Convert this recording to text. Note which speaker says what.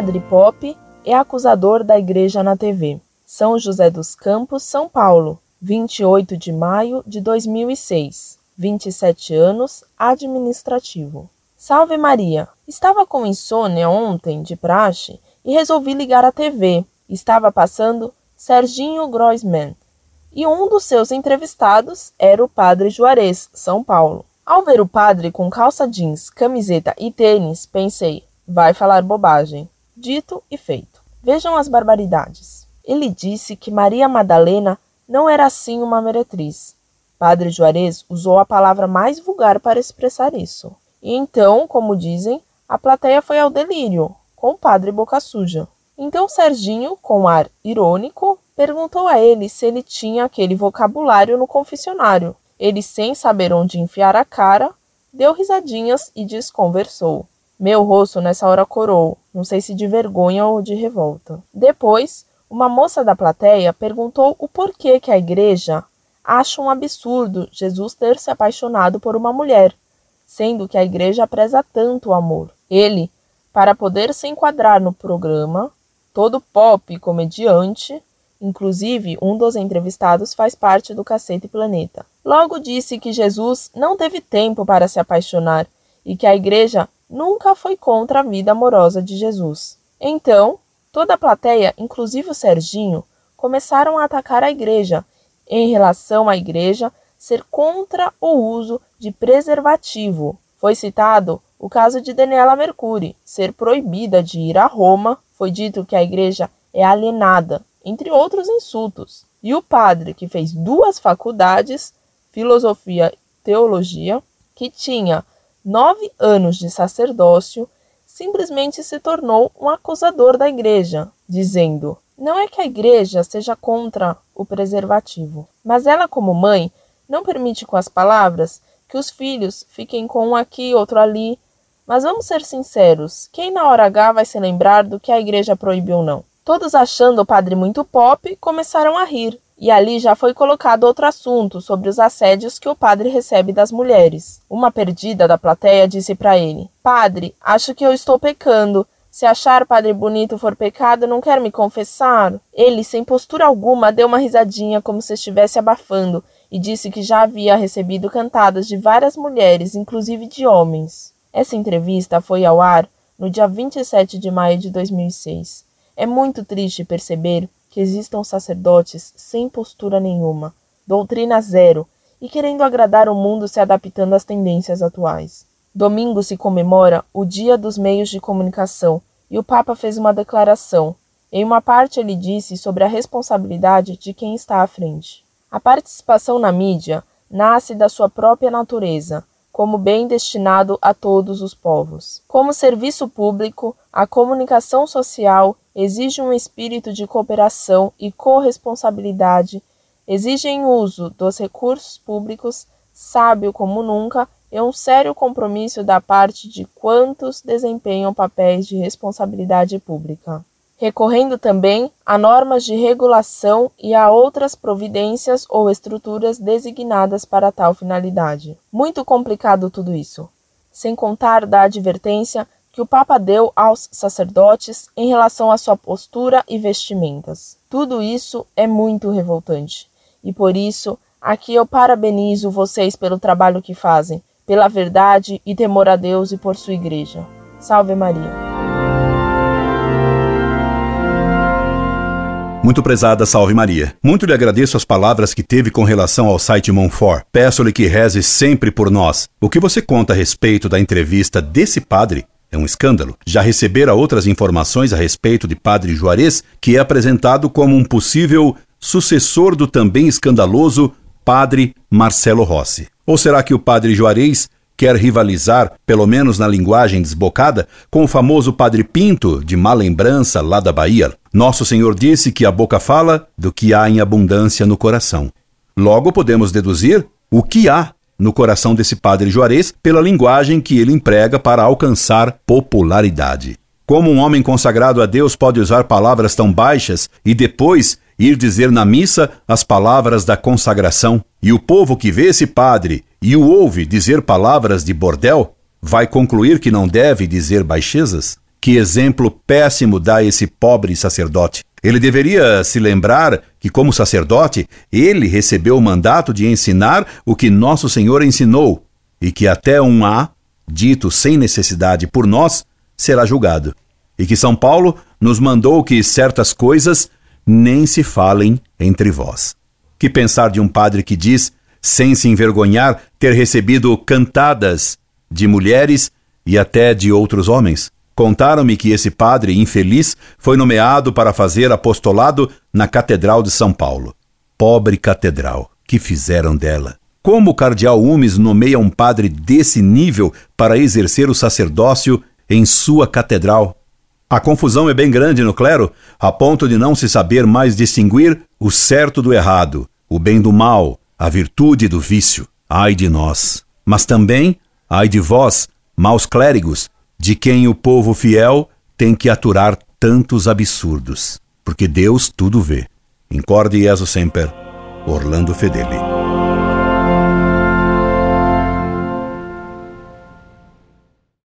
Speaker 1: Padre Pop é acusador da igreja na TV. São José dos Campos, São Paulo, 28 de maio de 2006. 27 anos, administrativo. Salve Maria! Estava com insônia ontem, de praxe, e resolvi ligar a TV. Estava passando Serginho Groisman, e um dos seus entrevistados era o padre Juarez, São Paulo. Ao ver o padre com calça jeans, camiseta e tênis, pensei: vai falar bobagem. Dito e feito. Vejam as barbaridades. Ele disse que Maria Madalena não era assim uma meretriz. Padre Juarez usou a palavra mais vulgar para expressar isso. E então, como dizem, a plateia foi ao delírio, com o padre Boca Suja. Então Serginho, com ar irônico, perguntou a ele se ele tinha aquele vocabulário no confessionário. Ele, sem saber onde enfiar a cara, deu risadinhas e desconversou. Meu rosto nessa hora corou, não sei se de vergonha ou de revolta. Depois, uma moça da plateia perguntou o porquê que a igreja acha um absurdo Jesus ter se apaixonado por uma mulher, sendo que a igreja preza tanto o amor. Ele, para poder se enquadrar no programa, todo pop comediante, inclusive um dos entrevistados faz parte do Cacete Planeta. Logo disse que Jesus não teve tempo para se apaixonar e que a igreja nunca foi contra a vida amorosa de Jesus. Então, Toda a plateia, inclusive o Serginho, começaram a atacar a igreja em relação à igreja ser contra o uso de preservativo. Foi citado o caso de Daniela Mercury ser proibida de ir a Roma. Foi dito que a igreja é alienada, entre outros insultos. E o padre, que fez duas faculdades, filosofia e teologia, que tinha nove anos de sacerdócio simplesmente se tornou um acusador da igreja, dizendo: Não é que a igreja seja contra o preservativo, mas ela, como mãe, não permite com as palavras que os filhos fiquem com um aqui, outro ali. Mas vamos ser sinceros: quem na hora H vai se lembrar do que a igreja proibiu ou não? Todos achando o padre muito pop, começaram a rir. E ali já foi colocado outro assunto sobre os assédios que o padre recebe das mulheres. Uma perdida da plateia disse para ele: Padre, acho que eu estou pecando. Se achar padre bonito for pecado, não quer me confessar? Ele, sem postura alguma, deu uma risadinha como se estivesse abafando e disse que já havia recebido cantadas de várias mulheres, inclusive de homens. Essa entrevista foi ao ar no dia 27 de maio de 2006. É muito triste perceber que existam sacerdotes sem postura nenhuma, doutrina zero e querendo agradar o mundo se adaptando às tendências atuais. Domingo se comemora o Dia dos Meios de Comunicação e o Papa fez uma declaração. Em uma parte, ele disse sobre a responsabilidade de quem está à frente. A participação na mídia nasce da sua própria natureza, como bem destinado a todos os povos. Como serviço público, a comunicação social exige um espírito de cooperação e corresponsabilidade, exigem uso dos recursos públicos sábio como nunca e um sério compromisso da parte de quantos desempenham papéis de responsabilidade pública. Recorrendo também a normas de regulação e a outras providências ou estruturas designadas para tal finalidade. Muito complicado tudo isso. Sem contar da advertência que o Papa deu aos sacerdotes em relação à sua postura e vestimentas. Tudo isso é muito revoltante. E por isso, aqui eu parabenizo vocês pelo trabalho que fazem, pela verdade e temor a Deus e por sua igreja. Salve Maria.
Speaker 2: Muito prezada Salve Maria. Muito lhe agradeço as palavras que teve com relação ao site Monfort. Peço-lhe que reze sempre por nós. O que você conta a respeito da entrevista desse padre é um escândalo. Já recebera outras informações a respeito de Padre Juarez, que é apresentado como um possível sucessor do também escandaloso Padre Marcelo Rossi. Ou será que o Padre Juarez quer rivalizar, pelo menos na linguagem desbocada, com o famoso Padre Pinto, de má lembrança lá da Bahia? Nosso Senhor disse que a boca fala do que há em abundância no coração. Logo podemos deduzir o que há no coração desse padre Juarez pela linguagem que ele emprega para alcançar popularidade. Como um homem consagrado a Deus pode usar palavras tão baixas e depois ir dizer na missa as palavras da consagração? E o povo que vê esse padre e o ouve dizer palavras de bordel vai concluir que não deve dizer baixezas? Que exemplo péssimo dá esse pobre sacerdote. Ele deveria se lembrar que, como sacerdote, ele recebeu o mandato de ensinar o que nosso Senhor ensinou, e que até um A, dito sem necessidade por nós, será julgado. E que São Paulo nos mandou que certas coisas nem se falem entre vós. Que pensar de um padre que diz, sem se envergonhar, ter recebido cantadas de mulheres e até de outros homens? Contaram-me que esse padre infeliz foi nomeado para fazer apostolado na Catedral de São Paulo. Pobre catedral, que fizeram dela? Como o cardeal Umes nomeia um padre desse nível para exercer o sacerdócio em sua catedral? A confusão é bem grande no clero, a ponto de não se saber mais distinguir o certo do errado, o bem do mal, a virtude do vício. Ai de nós! Mas também, ai de vós, maus clérigos, de quem o povo fiel tem que aturar tantos absurdos, porque Deus tudo vê. Incorde Jesus Semper, Orlando Fedeli.